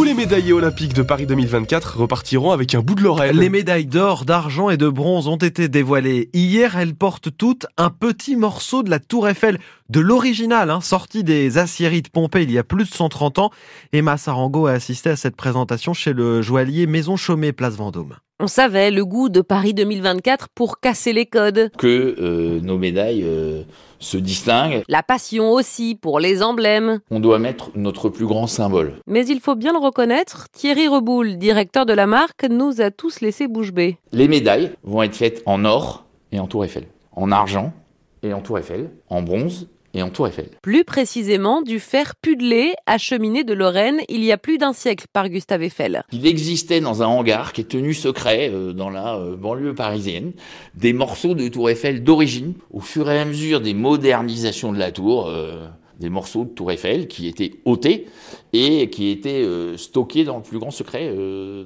Tous les médaillés olympiques de Paris 2024 repartiront avec un bout de Lorraine. Les médailles d'or, d'argent et de bronze ont été dévoilées. Hier, elles portent toutes un petit morceau de la Tour Eiffel, de l'original, hein, sorti des aciéries de Pompée il y a plus de 130 ans. Emma Sarango a assisté à cette présentation chez le joaillier Maison Chaumet, Place Vendôme. On savait le goût de Paris 2024 pour casser les codes. Que euh, nos médailles euh, se distinguent. La passion aussi pour les emblèmes. On doit mettre notre plus grand symbole. Mais il faut bien le reconnaître, Thierry Reboul, directeur de la marque, nous a tous laissé bouche bée. Les médailles vont être faites en or et en tour Eiffel, en argent et en tour Eiffel, en bronze et en Tour Eiffel. Plus précisément, du fer pudelé acheminé de Lorraine il y a plus d'un siècle par Gustave Eiffel. Il existait dans un hangar qui est tenu secret euh, dans la euh, banlieue parisienne des morceaux de Tour Eiffel d'origine. Au fur et à mesure des modernisations de la tour, euh, des morceaux de Tour Eiffel qui étaient ôtés et qui étaient stockés dans le plus grand secret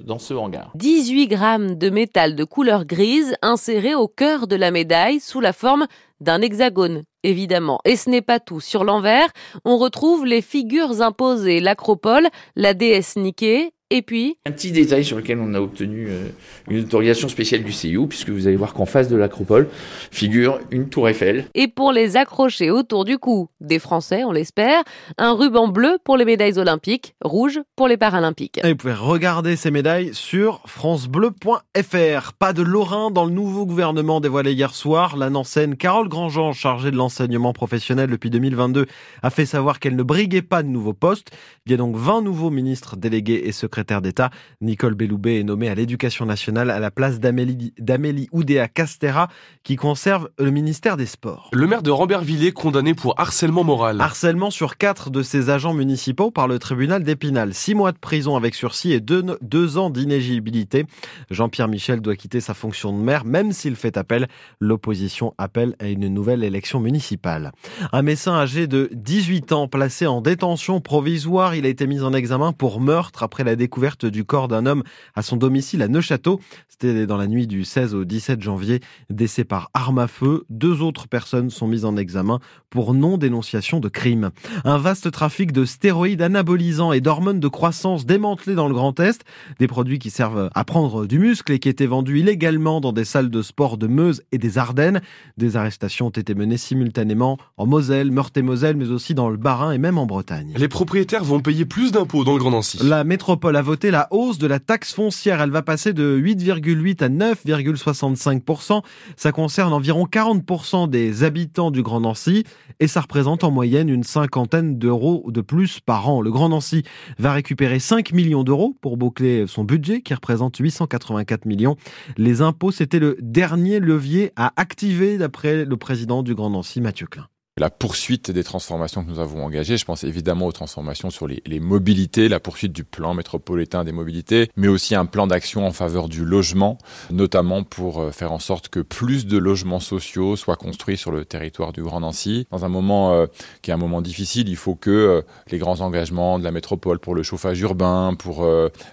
dans ce hangar. 18 grammes de métal de couleur grise insérés au cœur de la médaille sous la forme d'un hexagone, évidemment. Et ce n'est pas tout. Sur l'envers, on retrouve les figures imposées, l'acropole, la déesse Niké, et puis Un petit détail sur lequel on a obtenu euh, une autorisation spéciale du CIO, puisque vous allez voir qu'en face de l'acropole figure une tour Eiffel. Et pour les accrocher autour du cou des Français, on l'espère, un ruban bleu pour les médailles olympiques, rouge pour les paralympiques. Et vous pouvez regarder ces médailles sur francebleu.fr. Pas de Lorrain dans le nouveau gouvernement dévoilé hier soir. La Nancène Carole Grandjean, chargée de l'enseignement professionnel depuis 2022, a fait savoir qu'elle ne briguait pas de nouveaux postes. Il y a donc 20 nouveaux ministres délégués et secrétaires secrétaire d'État. Nicole Belloubet est nommée à l'éducation nationale à la place d'Amélie Oudéa Castera, qui conserve le ministère des Sports. Le maire de Rambervillers condamné pour harcèlement moral. Harcèlement sur quatre de ses agents municipaux par le tribunal d'Épinal. Six mois de prison avec sursis et deux, deux ans d'inégibilité. Jean-Pierre Michel doit quitter sa fonction de maire, même s'il fait appel. L'opposition appelle à une nouvelle élection municipale. Un médecin âgé de 18 ans placé en détention provisoire, il a été mis en examen pour meurtre après la découverte du corps d'un homme à son domicile à Neuchâteau. C'était dans la nuit du 16 au 17 janvier. Décès par arme à feu. Deux autres personnes sont mises en examen pour non-dénonciation de crime. Un vaste trafic de stéroïdes anabolisants et d'hormones de croissance démantelés dans le Grand Est. Des produits qui servent à prendre du muscle et qui étaient vendus illégalement dans des salles de sport de Meuse et des Ardennes. Des arrestations ont été menées simultanément en Moselle, Meurthe-et-Moselle, mais aussi dans le Bas-Rhin et même en Bretagne. Les propriétaires vont payer plus d'impôts dans le Grand Nancy. La métropole a voté la hausse de la taxe foncière. Elle va passer de 8,8 à 9,65%. Ça concerne environ 40% des habitants du Grand Nancy et ça représente en moyenne une cinquantaine d'euros de plus par an. Le Grand Nancy va récupérer 5 millions d'euros pour boucler son budget qui représente 884 millions. Les impôts, c'était le dernier levier à activer d'après le président du Grand Nancy, Mathieu Klein la poursuite des transformations que nous avons engagées. Je pense évidemment aux transformations sur les, mobilités, la poursuite du plan métropolitain des mobilités, mais aussi un plan d'action en faveur du logement, notamment pour euh, faire en sorte que plus de logements sociaux soient construits sur le territoire du Grand Nancy. Dans un moment euh, qui est un moment difficile, il faut que euh, les grands engagements de la métropole pour le chauffage urbain, pour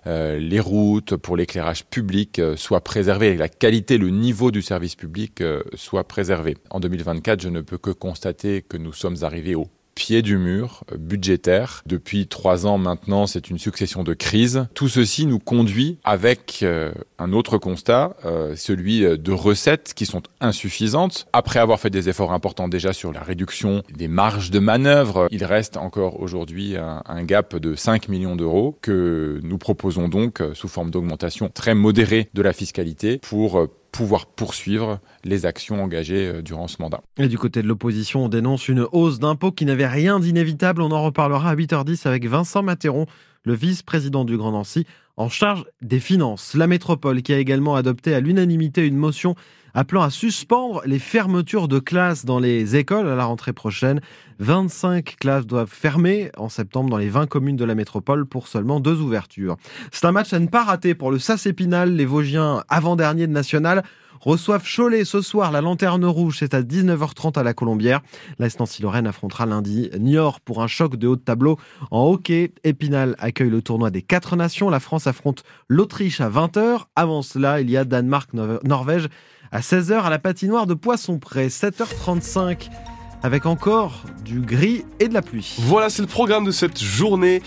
les routes, pour l'éclairage public soient préservés, la qualité, le niveau du service public soit préservé. En 2024, je ne peux que constater que nous sommes arrivés au pied du mur budgétaire. Depuis trois ans maintenant, c'est une succession de crises. Tout ceci nous conduit avec euh, un autre constat, euh, celui de recettes qui sont insuffisantes. Après avoir fait des efforts importants déjà sur la réduction des marges de manœuvre, il reste encore aujourd'hui un, un, gap de 5 millions d'euros que nous proposons donc euh, sous forme d'augmentation très modérée de la fiscalité pour pouvoir poursuivre les actions engagées euh, durant ce mandat. Et du côté de l'opposition, on dénonce une hausse d'impôts qui n'avait rien d'inévitable. On en reparlera à 8h10 avec Vincent Matéron, le vice-président du Grand Nancy, en charge des finances. La métropole qui a également adopté à l'unanimité une motion appelant à suspendre les fermetures de classes dans les écoles à la rentrée prochaine. 25 classes doivent fermer en septembre dans les 20 communes de la métropole pour seulement deux ouvertures. C'est un match à ne pas rater pour le SAS Épinal. Les Vosgiens, avant-dernier de national, reçoivent Cholet ce soir. La Lanterne Rouge, c'est à 19h30 à la Colombière. La Nancy-Lorraine affrontera lundi Niort pour un choc de haut de tableau. En hockey, Épinal accueille le tournoi des quatre nations. La France affronte l'Autriche à 20h. Avant cela, il y a Danemark-Norvège à 16h à la patinoire de Poisson-Près. 7h35 avec encore du gris et de la pluie. Voilà, c'est le programme de cette journée.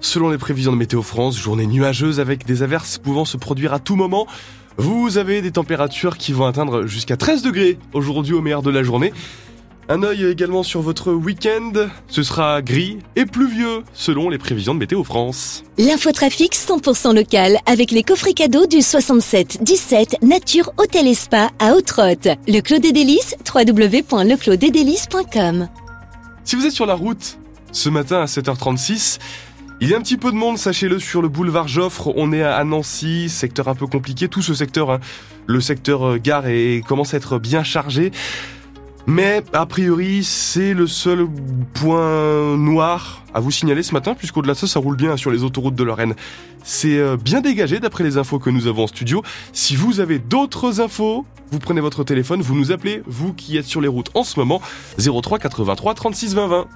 selon les prévisions de Météo France, journée nuageuse avec des averses pouvant se produire à tout moment. Vous avez des températures qui vont atteindre jusqu'à 13 degrés aujourd'hui au meilleur de la journée. Un œil également sur votre week-end. Ce sera gris et pluvieux selon les prévisions de Météo France. L'infotrafic 100% local avec les coffrets cadeaux du 67 17 Nature Hôtel et Spa à Haute-Rotte. Le Clos des Délices, www.leclos-des-délices.com. Si vous êtes sur la route ce matin à 7h36, il y a un petit peu de monde, sachez-le, sur le boulevard Joffre. On est à Nancy, secteur un peu compliqué. Tout ce secteur, hein, le secteur euh, gare, et commence à être bien chargé. Mais a priori, c'est le seul point noir à vous signaler ce matin, puisqu'au-delà de ça, ça roule bien sur les autoroutes de Lorraine. C'est euh, bien dégagé d'après les infos que nous avons en studio. Si vous avez d'autres infos, vous prenez votre téléphone, vous nous appelez, vous qui êtes sur les routes en ce moment, 03 83 36 20 20.